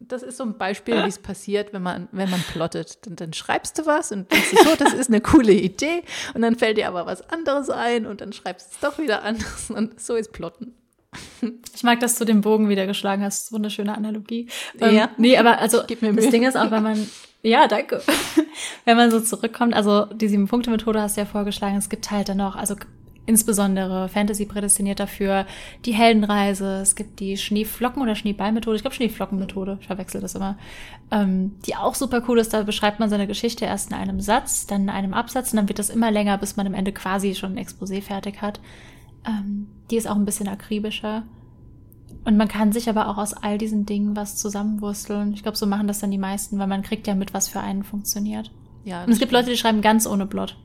das ist so ein Beispiel, wie es passiert, wenn man, wenn man plottet. Dann, dann schreibst du was und denkst so, das ist eine coole Idee. Und dann fällt dir aber was anderes ein und dann schreibst du es doch wieder anders. Und so ist Plotten. [LAUGHS] Ich mag, dass du den Bogen wieder geschlagen hast. Wunderschöne Analogie. Ähm, ja. Nee, aber also das Ding ist auch, wenn man, ja, danke. [LAUGHS] wenn man so zurückkommt, also die Sieben-Punkte-Methode hast du ja vorgeschlagen, es gibt halt dann noch, also insbesondere Fantasy prädestiniert dafür die Heldenreise, es gibt die Schneeflocken- oder Schneeballmethode, ich glaube Schneeflockenmethode, ich verwechsel das immer, ähm, die auch super cool ist, da beschreibt man seine Geschichte erst in einem Satz, dann in einem Absatz und dann wird das immer länger, bis man am Ende quasi schon ein Exposé fertig hat. Ähm, die ist auch ein bisschen akribischer. Und man kann sich aber auch aus all diesen Dingen was zusammenwursteln. Ich glaube, so machen das dann die meisten, weil man kriegt ja mit, was für einen funktioniert. Ja, und es gibt stimmt. Leute, die schreiben ganz ohne Plot.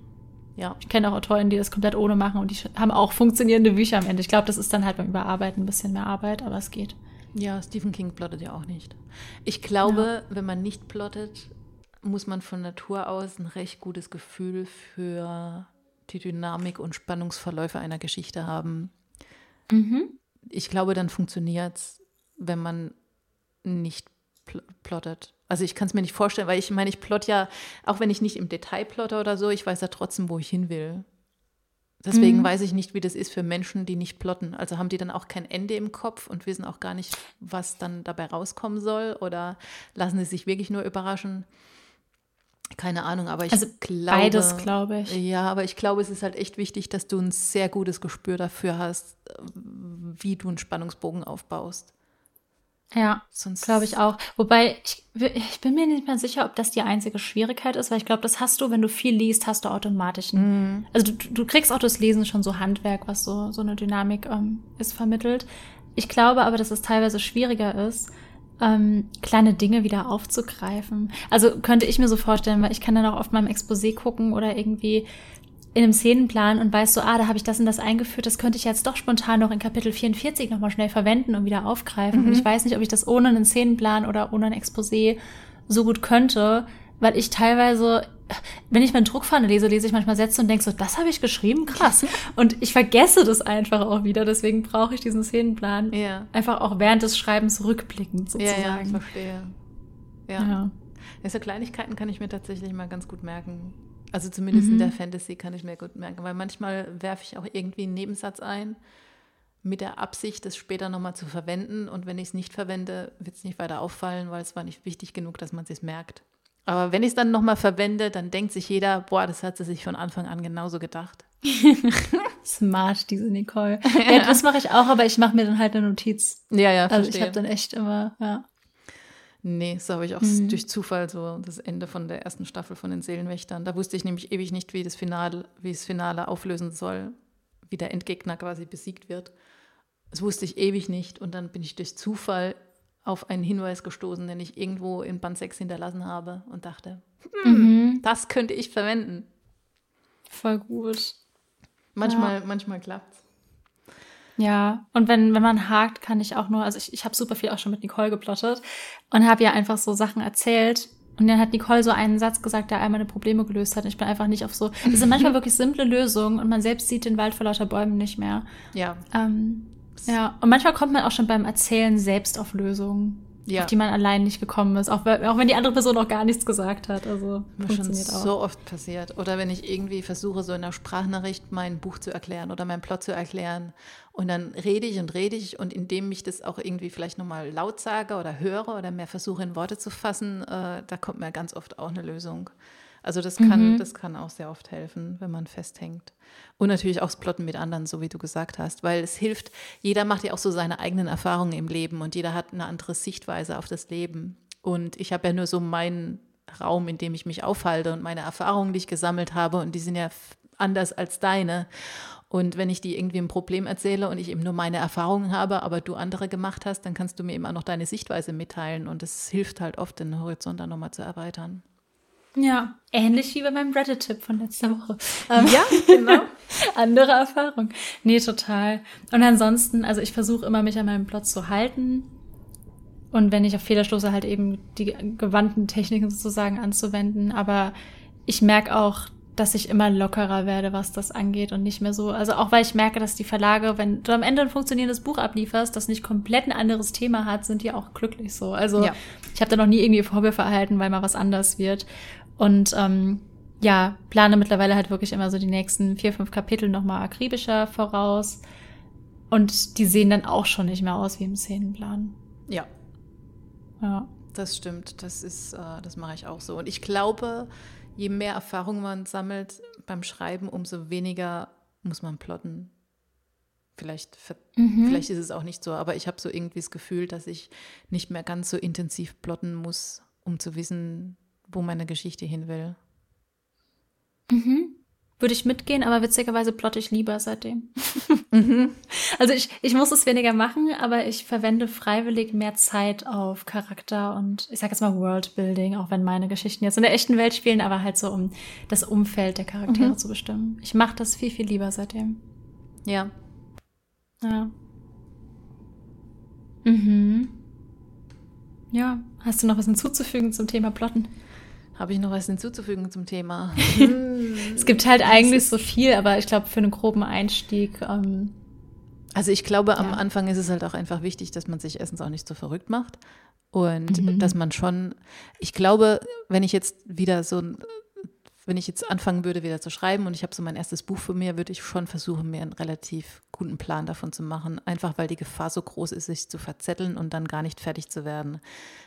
Ja. Ich kenne auch Autoren, die das komplett ohne machen und die haben auch funktionierende Bücher am Ende. Ich glaube, das ist dann halt beim Überarbeiten ein bisschen mehr Arbeit, aber es geht. Ja, Stephen King plottet ja auch nicht. Ich glaube, ja. wenn man nicht plottet, muss man von Natur aus ein recht gutes Gefühl für die Dynamik und Spannungsverläufe einer Geschichte haben. Mhm. Ich glaube, dann funktioniert es, wenn man nicht pl plottet. Also ich kann es mir nicht vorstellen, weil ich meine, ich plot ja, auch wenn ich nicht im Detail plotte oder so, ich weiß ja trotzdem, wo ich hin will. Deswegen mhm. weiß ich nicht, wie das ist für Menschen, die nicht plotten. Also haben die dann auch kein Ende im Kopf und wissen auch gar nicht, was dann dabei rauskommen soll oder lassen sie sich wirklich nur überraschen? Keine Ahnung, aber ich also glaube. Beides, glaube ich. Ja, aber ich glaube, es ist halt echt wichtig, dass du ein sehr gutes Gespür dafür hast, wie du einen Spannungsbogen aufbaust. Ja, sonst glaube ich auch. Wobei, ich, ich, bin mir nicht mehr sicher, ob das die einzige Schwierigkeit ist, weil ich glaube, das hast du, wenn du viel liest, hast du automatisch. Einen, mm. Also du, du kriegst auch das Lesen schon so Handwerk, was so, so eine Dynamik ähm, ist, vermittelt. Ich glaube aber, dass es teilweise schwieriger ist, ähm, kleine Dinge wieder aufzugreifen. Also könnte ich mir so vorstellen, weil ich kann dann auch oft mal im Exposé gucken oder irgendwie in einem Szenenplan und weißt so, ah, da habe ich das und das eingeführt, das könnte ich jetzt doch spontan noch in Kapitel 44 nochmal schnell verwenden und wieder aufgreifen. Mhm. Und ich weiß nicht, ob ich das ohne einen Szenenplan oder ohne ein Exposé so gut könnte, weil ich teilweise, wenn ich meinen Druckpfanne lese, lese ich manchmal Sätze und denke so, das habe ich geschrieben, krass. [LAUGHS] Und ich vergesse das einfach auch wieder, deswegen brauche ich diesen Szenenplan. Ja. Einfach auch während des Schreibens rückblickend sozusagen. Ja, ja, ich verstehe. Ja. ja. ja. So Kleinigkeiten kann ich mir tatsächlich mal ganz gut merken. Also zumindest mhm. in der Fantasy kann ich mir gut merken, weil manchmal werfe ich auch irgendwie einen Nebensatz ein mit der Absicht, das später nochmal zu verwenden. Und wenn ich es nicht verwende, wird es nicht weiter auffallen, weil es war nicht wichtig genug, dass man es sich merkt. Aber wenn ich es dann nochmal verwende, dann denkt sich jeder, boah, das hat sie sich von Anfang an genauso gedacht. [LAUGHS] Smart, diese Nicole. [LAUGHS] Ja, das mache ich auch, aber ich mache mir dann halt eine Notiz. Ja, ja, Also ich habe dann echt immer, ja. Nee, so habe ich auch Mhm. durch Zufall so das Ende von der ersten Staffel von den Seelenwächtern. Da wusste ich nämlich ewig nicht, wie das Finale, wie das Finale auflösen soll, wie der Endgegner quasi besiegt wird. Das wusste ich ewig nicht. Und dann bin ich durch Zufall auf einen Hinweis gestoßen, den ich irgendwo in Band 6 hinterlassen habe und dachte, Mhm. das könnte ich verwenden. Voll gut. Manchmal, manchmal klappt's. Ja, und wenn, wenn man hakt, kann ich auch nur, also ich, ich habe super viel auch schon mit Nicole geplottet und habe ja einfach so Sachen erzählt. Und dann hat Nicole so einen Satz gesagt, der all meine Probleme gelöst hat. Und ich bin einfach nicht auf so. [LAUGHS] Das sind manchmal wirklich simple Lösungen und man selbst sieht den Wald vor lauter Bäumen nicht mehr. Ja, Ähm, ja, und manchmal kommt man auch schon beim Erzählen selbst auf Lösungen, ja. auf die man allein nicht gekommen ist, auch, wenn- auch wenn die andere Person auch gar nichts gesagt hat. Also Mir schon funktioniert auch. so oft passiert. Oder wenn ich irgendwie versuche, so in einer Sprachnachricht mein Buch zu erklären oder meinen Plot zu erklären. Und dann rede ich und rede ich und indem ich das auch irgendwie vielleicht nochmal laut sage oder höre oder mehr versuche in Worte zu fassen, äh, da kommt mir ganz oft auch eine Lösung. Also das kann, Mhm. das kann auch sehr oft helfen, wenn man festhängt. Und natürlich auch das Plotten mit anderen, so wie du gesagt hast, weil es hilft, jeder macht ja auch so seine eigenen Erfahrungen im Leben und jeder hat eine andere Sichtweise auf das Leben. Und ich habe ja nur so meinen Raum, in dem ich mich aufhalte und meine Erfahrungen, die ich gesammelt habe und die sind ja anders als deine. Und wenn ich dir irgendwie ein Problem erzähle und ich eben nur meine Erfahrungen habe, aber du andere gemacht hast, dann kannst du mir eben auch noch deine Sichtweise mitteilen und es hilft halt oft, den Horizont dann nochmal zu erweitern. Ja, ähnlich wie bei meinem Reddit-Tipp von letzter Woche. Ähm, Ja, [LAUGHS] genau. andere Erfahrung. Nee, total. Und ansonsten, also ich versuche immer, mich an meinem Plot zu halten. Und wenn ich auf Fehler stoße, halt eben die gewandten Techniken sozusagen anzuwenden. Aber ich merke auch, dass ich immer lockerer werde, was das angeht und nicht mehr so. Also auch weil ich merke, dass die Verlage, wenn du am Ende ein funktionierendes Buch ablieferst, das nicht komplett ein anderes Thema hat, sind die auch glücklich so. Also Ja. ich habe da noch nie irgendwie Vorwürfe erhalten, weil mal was anders wird. Und ähm, ja, plane mittlerweile halt wirklich immer so die nächsten vier, fünf Kapitel nochmal akribischer voraus. Und die sehen dann auch schon nicht mehr aus wie im Szenenplan. Ja, Ja. das stimmt. Das ist, äh, das mache ich auch so. Und ich glaube, je mehr Erfahrung man sammelt beim Schreiben, umso weniger muss man plotten. Vielleicht, Mhm. vielleicht ist es auch nicht so, aber ich habe so irgendwie das Gefühl, dass ich nicht mehr ganz so intensiv plotten muss, um zu wissen, wo meine Geschichte hin will. Mhm. Würde ich mitgehen, aber witzigerweise plotte ich lieber seitdem. [LAUGHS] [LAUGHS] Also ich, ich muss es weniger machen, aber ich verwende freiwillig mehr Zeit auf Charakter und ich sag jetzt mal Worldbuilding, auch wenn meine Geschichten jetzt in der echten Welt spielen, aber halt so um das Umfeld der Charaktere zu bestimmen. Ich mache das viel, viel lieber seitdem. Ja, Ja. Mhm. Ja, hast du noch was hinzuzufügen zum Thema Plotten? Habe ich noch was hinzuzufügen zum Thema? [LAUGHS] Es gibt halt eigentlich so viel, aber ich glaube, für einen groben Einstieg, ähm, Also ich glaube, am Ja. Anfang ist es halt auch einfach wichtig, dass man sich erstens auch nicht so verrückt macht und Mhm. dass man schon, ich glaube, wenn ich jetzt wieder so, ein- wenn ich jetzt anfangen würde, wieder zu schreiben und ich habe so mein erstes Buch vor mir, würde ich schon versuchen, mir einen relativ guten Plan davon zu machen, einfach weil die Gefahr so groß ist, sich zu verzetteln und dann gar nicht fertig zu werden.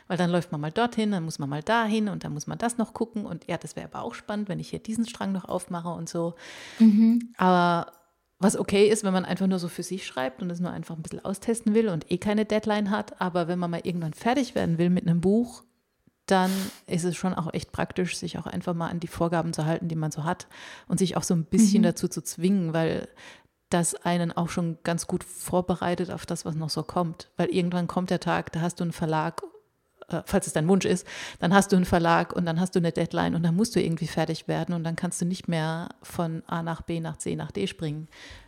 Weil dann läuft man mal dorthin, dann muss man mal dahin und dann muss man das noch gucken und ja, das wäre aber auch spannend, wenn ich hier diesen Strang noch aufmache und so. Aber was okay ist, wenn man einfach nur so für sich schreibt und es nur einfach ein bisschen austesten will und eh keine Deadline hat. Aber wenn man mal irgendwann fertig werden will mit einem Buch, dann ist es schon auch echt praktisch, sich auch einfach mal an die Vorgaben zu halten, die man so hat und sich auch so ein bisschen dazu zu zwingen, weil das einen auch schon ganz gut vorbereitet auf das, was noch so kommt. Weil irgendwann kommt der Tag, da hast du einen Verlag, äh, falls es dein Wunsch ist, dann hast du einen Verlag und dann hast du eine Deadline und dann musst du irgendwie fertig werden und dann kannst du nicht mehr von A nach B nach C nach D springen,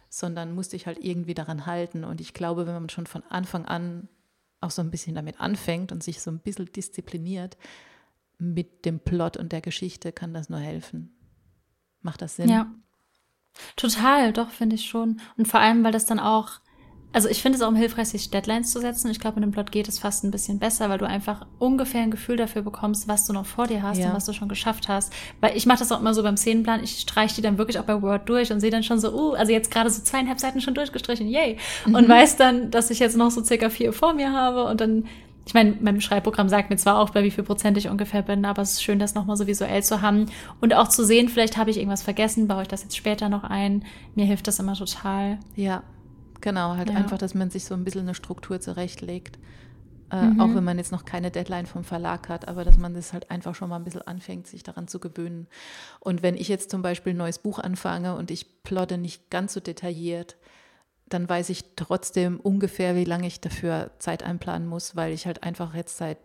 sondern musst dich halt irgendwie daran halten. Und ich glaube, wenn man schon von Anfang an auch so ein bisschen damit anfängt und sich so ein bisschen diszipliniert mit dem Plot und der Geschichte, kann das nur helfen. Macht das Sinn? Ja. Total, doch, finde ich schon. Und vor allem, weil das dann auch also ich finde es auch hilfreich, sich Deadlines zu setzen. Ich glaube, in dem Plot geht es fast ein bisschen besser, weil du einfach ungefähr ein Gefühl dafür bekommst, was du noch vor dir hast Ja. und was du schon geschafft hast. Weil ich mache das auch immer so beim Szenenplan. Ich streiche die dann wirklich auch bei Word durch und sehe dann schon so, uh, also jetzt gerade so zweieinhalb Seiten schon durchgestrichen, yay. Mhm. Und weiß dann, dass ich jetzt noch so circa vier vor mir habe und dann ich meine, mein Schreibprogramm sagt mir zwar auch, bei wie viel Prozent ich ungefähr bin, aber es ist schön, das nochmal so visuell zu haben und auch zu sehen, vielleicht habe ich irgendwas vergessen, baue ich das jetzt später noch ein. Mir hilft das immer total. Ja, genau, halt Ja. einfach, dass man sich so ein bisschen eine Struktur zurechtlegt. Äh, Mhm. Auch wenn man jetzt noch keine Deadline vom Verlag hat, aber dass man das halt einfach schon mal ein bisschen anfängt, sich daran zu gewöhnen. Und wenn ich jetzt zum Beispiel ein neues Buch anfange und ich plotte nicht ganz so detailliert, dann weiß ich trotzdem ungefähr, wie lange ich dafür Zeit einplanen muss, weil ich halt einfach jetzt seit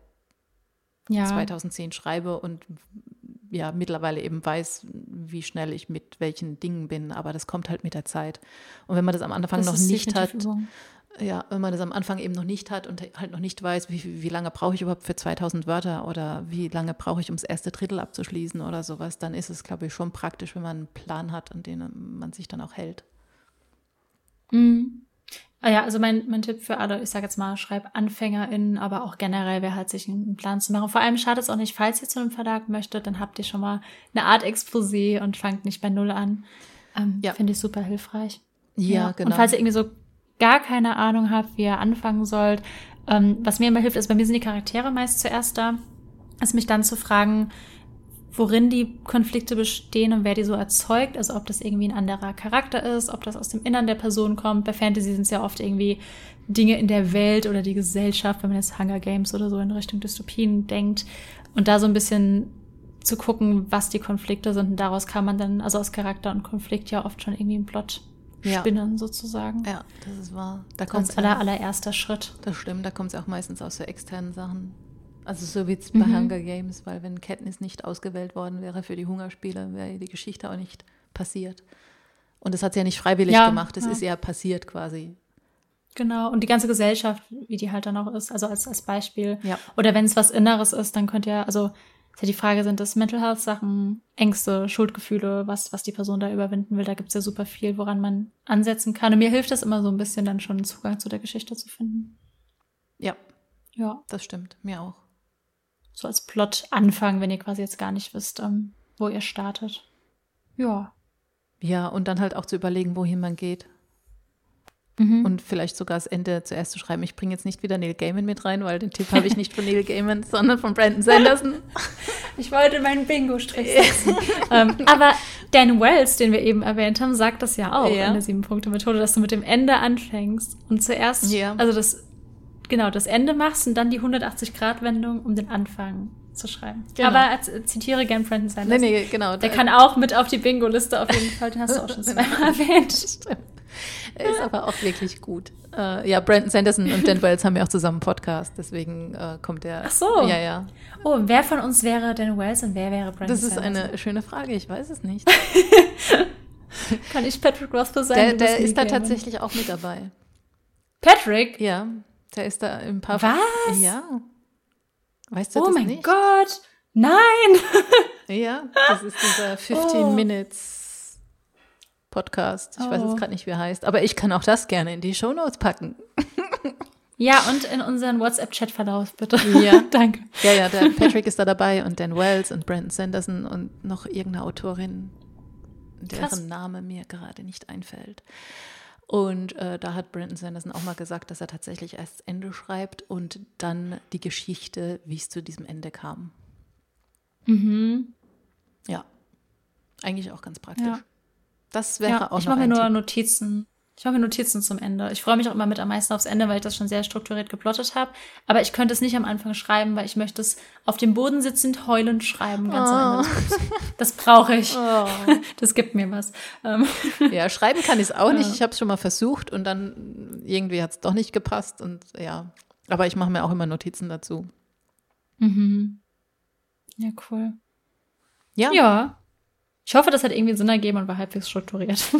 Ja. 2010 schreibe und ja, mittlerweile eben weiß, wie schnell ich mit welchen Dingen bin, aber das kommt halt mit der Zeit. Und wenn man das am Anfang Das noch nicht hat, Übung. ja, wenn man das am Anfang eben noch nicht hat und halt noch nicht weiß, wie, wie lange brauche ich überhaupt für 2000 Wörter oder wie lange brauche ich, um das erste Drittel abzuschließen oder sowas, dann ist es, glaube ich, schon praktisch, wenn man einen Plan hat, an den man sich dann auch hält. Mhm. Ah ja, also mein, mein Tipp für alle, ich sage jetzt mal, schreib AnfängerInnen, aber auch generell, wer halt sich einen Plan zu machen. Vor allem schadet es auch nicht, falls ihr zu einem Verlag möchtet, dann habt ihr schon mal eine Art Exposé und fangt nicht bei Null an. Ähm, Ja. Finde ich super hilfreich. Ja, genau. Und falls ihr irgendwie so gar keine Ahnung habt, wie ihr anfangen sollt, ähm, was mir immer hilft, ist, bei mir sind die Charaktere meist zuerst da, ist mich dann zu fragen, worin die Konflikte bestehen und wer die so erzeugt. Also ob das irgendwie ein anderer Charakter ist, ob das aus dem Innern der Person kommt. Bei Fantasy sind es ja oft irgendwie Dinge in der Welt oder die Gesellschaft, wenn man jetzt Hunger Games oder so in Richtung Dystopien denkt. Und da so ein bisschen zu gucken, was die Konflikte sind. Und daraus kann man dann, also aus Charakter und Konflikt ja oft schon irgendwie einen Plot Ja. spinnen, sozusagen. ja, das ist wahr. Da kommt Als aller, allererster Schritt. Das stimmt, da kommt es auch meistens aus so externen Sachen. Also so wie es bei Mhm. Hunger Games, weil wenn Katniss nicht ausgewählt worden wäre für die Hungerspiele, wäre die Geschichte auch nicht passiert. Und das hat sie ja nicht freiwillig Ja, gemacht, das ja. ist ja passiert quasi. Genau. Und die ganze Gesellschaft, wie die halt dann auch ist, also als, als Beispiel. Ja. Oder wenn es was Inneres ist, dann könnt ihr, also ist ja die Frage, sind das Mental Health Sachen, Ängste, Schuldgefühle, was, was die Person da überwinden will. Da gibt's ja super viel, woran man ansetzen kann. Und mir hilft das immer so ein bisschen, dann schon einen Zugang zu der Geschichte zu finden. Ja, Ja. das stimmt, mir auch. So als Plot anfangen, wenn ihr quasi jetzt gar nicht wisst, ähm, wo ihr startet. Ja. Ja, und dann halt auch zu überlegen, wohin man geht. Mhm. Und vielleicht sogar das Ende zuerst zu schreiben. Ich bringe jetzt nicht wieder Neil Gaiman mit rein, weil den Tipp habe ich nicht von Neil Gaiman, [LAUGHS] sondern von Brandon Sanderson. [LAUGHS] Ich wollte meinen Bingo-Strich setzen. [LAUGHS] ähm, aber Dan Wells, den wir eben erwähnt haben, sagt das ja auch Ja. in der Sieben-Punkte-Methode, dass du mit dem Ende anfängst und zuerst, Ja. also das, genau, das Ende machst und dann die 180-Grad-Wendung, um den Anfang zu schreiben. Genau. Aber als, zitiere gern Brandon nee, Sanderson. nee, genau. Der kann auch mit auf die Bingo-Liste auf jeden Fall, den hast du auch schon [LAUGHS] zweimal erwähnt. Stimmt. Er ist aber auch wirklich gut. Äh, ja, Brandon Sanderson und Dan Wells haben ja auch zusammen einen Podcast, deswegen äh, kommt er. Ach so. Ja, ja. Oh, wer von uns wäre Dan Wells und wer wäre Brandon Das ist Sanderson? eine schöne Frage, ich weiß es nicht. [LAUGHS] Kann ich Patrick Rothfuss sein? Der, der ist da tatsächlich auch mit dabei. Patrick? Ja, der ist da im paar. Was? Ja. Weißt du Oh das mein nicht? Gott! Nein! [LAUGHS] Ja, das ist dieser 15 Oh. Minutes Podcast. Ich weiß Oh. jetzt gerade nicht, wie er heißt, aber ich kann auch das gerne in die Shownotes packen. [LAUGHS] Ja, und in unseren WhatsApp-Chat-Verlauf, bitte. Ja. [LAUGHS] Danke. Ja, ja, der Patrick ist da dabei und Dan Wells und Brandon Sanderson und noch irgendeine Autorin, deren Krass. Name mir gerade nicht einfällt. Und äh, da hat Brandon Sanderson auch mal gesagt, dass er tatsächlich erst das Ende schreibt und dann die Geschichte, wie es zu diesem Ende kam. Mhm. Ja, eigentlich auch ganz praktisch. Ja. Das wäre Ja, auch ich mache mir nur Tipp. Notizen. Ich mache mir Notizen zum Ende. Ich freue mich auch immer mit am meisten aufs Ende, weil ich das schon sehr strukturiert geplottet habe. Aber ich könnte es nicht am Anfang schreiben, weil ich möchte es auf dem Boden sitzend heulend schreiben. Ganz am Ende Buchs. Das brauche ich. Oh. [LAUGHS] Das gibt mir was. Ähm, [LAUGHS] Ja, schreiben kann ich es auch nicht. Ja. Ich habe es schon mal versucht und dann irgendwie hat es doch nicht gepasst und ja. Aber ich mache mir auch immer Notizen dazu. mhm. Ja, cool. Ja, Ja. Ich hoffe, das hat irgendwie Sinn ergeben und war halbwegs strukturiert. [LAUGHS]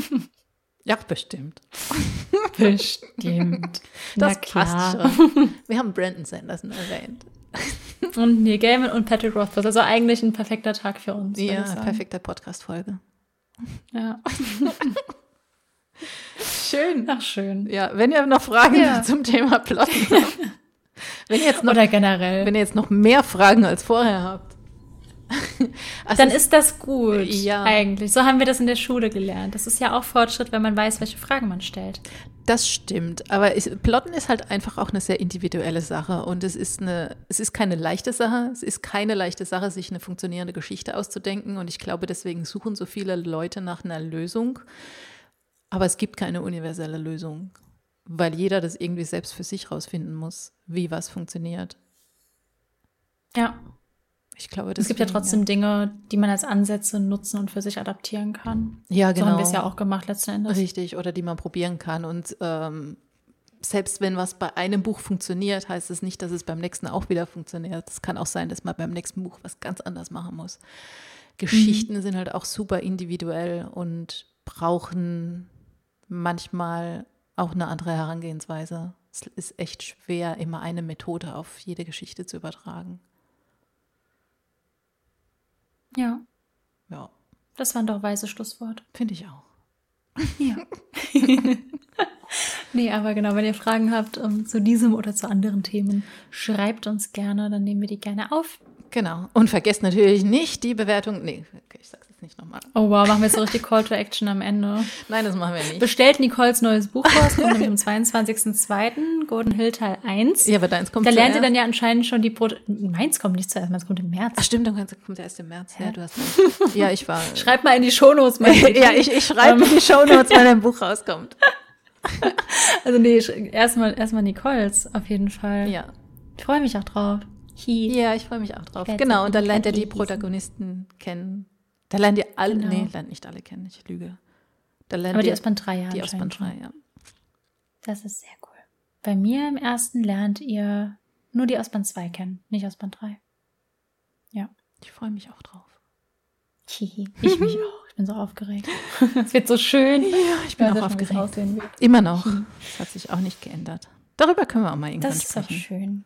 ja bestimmt. [LAUGHS] Bestimmt. [LAUGHS] Das passt schon. Wir haben Brandon Sanderson erwähnt. [LAUGHS] Und Neil Gaiman und Patrick Rothfuss. Also eigentlich ein perfekter Tag für uns. Ja, perfekte Podcast-Folge. Ja. Schön. Ach, schön. Ja, wenn ihr noch Fragen Ja. zum Thema Plotten habt. Wenn ihr jetzt noch, Oder generell. wenn ihr jetzt noch mehr Fragen als vorher habt. [LAUGHS] Also Dann ist das gut, Ja. eigentlich. So haben wir das in der Schule gelernt. Das ist ja auch Fortschritt, wenn man weiß, welche Fragen man stellt. Das stimmt, aber ich, Plotten ist halt einfach auch eine sehr individuelle Sache und es ist eine, es ist keine leichte Sache. Es ist keine leichte Sache, sich eine funktionierende Geschichte auszudenken und ich glaube, deswegen suchen so viele Leute nach einer Lösung. Aber es gibt keine universelle Lösung, weil jeder das irgendwie selbst für sich rausfinden muss, wie was funktioniert. Ja. Ich glaube, Es gibt ja trotzdem Dinge, die man als Ansätze nutzen und für sich adaptieren kann. Ja, So genau. haben wir es ja auch gemacht letzten Endes. Richtig, oder die man probieren kann. Und ähm, selbst wenn was bei einem Buch funktioniert, heißt es nicht, dass es beim nächsten auch wieder funktioniert. Es kann auch sein, dass man beim nächsten Buch was ganz anders machen muss. Geschichten sind halt auch super individuell und brauchen manchmal auch eine andere Herangehensweise. Es ist echt schwer, immer eine Methode auf jede Geschichte zu übertragen. Ja, Ja, das waren doch weise Schlussworte. finde ich auch. Ja. [LAUGHS] nee, aber genau, wenn ihr Fragen habt ähm, zu diesem oder zu anderen Themen, schreibt uns gerne, dann nehmen wir die gerne auf. Genau. Und vergesst natürlich nicht die Bewertung. Nee, okay, ich sag's jetzt nicht nochmal. Oh wow, machen wir jetzt so richtig Call to Action am Ende. Nein, das machen wir nicht. Bestellt Nicoles neues Buch raus, kommt nämlich am 22.02. Golden Hill Teil 1. Ja, aber deins kommt da lernt ihr dann ja anscheinend schon die Brot. Meins kommt nicht zuerst, meins kommt im März. Ach stimmt, dann kommt der erst im März. Ja, du hast recht. Ja, ich war. [LAUGHS] Schreibt mal in die Shownotes mal. [LAUGHS] ja, ich, ich schreibe in die Shownotes, wenn ein Buch rauskommt. [LAUGHS] Also nee, erstmal erstmal Nicoles auf jeden Fall. Ja. Ich freue mich auch drauf. Hi. Ja, ich freue mich auch drauf. Genau, und dann lernt ihr die. Protagonisten kennen. Da lernt ihr alle, Genau. nee, lernt nicht alle kennen, ich lüge. Da lernt Aber die ihr aus Band 3 ja die aus Band anscheinend 3, ja. Das ist sehr cool. Bei mir im ersten lernt ihr nur die aus Band 2 kennen, nicht aus Band 3. Ja. Ich freue mich auch drauf. Hihi. Ich mich [LAUGHS] auch. Ich bin so aufgeregt. [LAUGHS] Es wird so schön. Ja, ich bin auch aufgeregt. Immer noch. Das hat sich auch nicht geändert. Darüber können wir auch mal irgendwann Das ist doch sprechen. schön.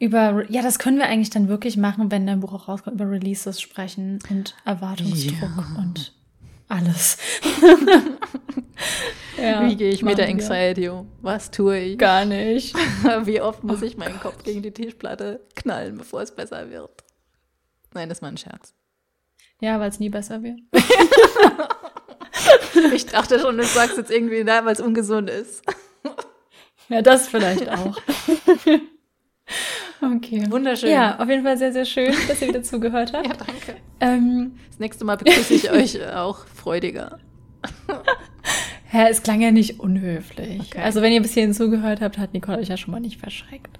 Über, ja, das können wir eigentlich dann wirklich machen, wenn dein Buch auch rauskommt, über Releases sprechen und Erwartungsdruck Ja. und alles. [LAUGHS] ja, Wie gehe ich mit der. Anxiety um? Was tue ich? Gar nicht. [LAUGHS] Wie oft muss ich meinen Kopf gegen die Tischplatte knallen, bevor es besser wird? Nein, das war ein Scherz. Ja, weil es nie besser wird. [LAUGHS] Ich dachte schon, du sagst jetzt irgendwie, na, weil es ungesund ist. Ja, das vielleicht auch. Okay. Wunderschön. Ja, auf jeden Fall sehr, sehr schön, [LAUGHS] dass ihr wieder zugehört habt. Ja, danke. Ähm, Das nächste Mal begrüße ich [LAUGHS] euch auch freudiger. [LAUGHS] ja, es klang ja nicht unhöflich. Okay. Also wenn ihr bis hierhin zugehört habt, hat Nicole euch ja schon mal nicht verschreckt.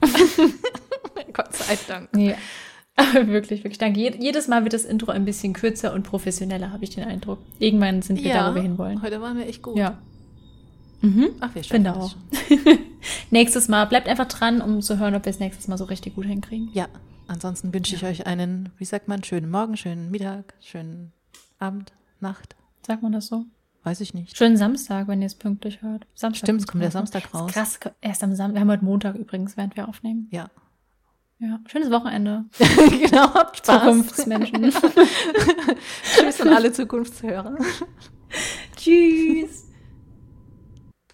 Gott sei Dank. Nee, aber wirklich, wirklich danke. Je- Jedes Mal wird das Intro ein bisschen kürzer und professioneller, habe ich den Eindruck. Irgendwann sind wir da, wo wir hinwollen. heute waren wir echt gut. Ja. Mhm. Ach, wir Finde schaffen das auch. [LAUGHS] Nächstes Mal, bleibt einfach dran, um zu hören, ob wir es nächstes Mal so richtig gut hinkriegen. Ja, ansonsten wünsche ich euch einen, wie sagt man, schönen Morgen, schönen Mittag, schönen Abend, Nacht. Sagt man das so? Weiß ich nicht. Schönen Samstag, wenn ihr es pünktlich hört. Samstag Stimmt, es kommt der. Samstag raus. Krass, erst am Samstag. Wir haben heute Montag übrigens, während wir aufnehmen. Ja. Ja, schönes Wochenende. [LAUGHS] genau, habt Spaß. Zukunftsmenschen. [LAUGHS] Tschüss an alle Zukunftshörer. Tschüss.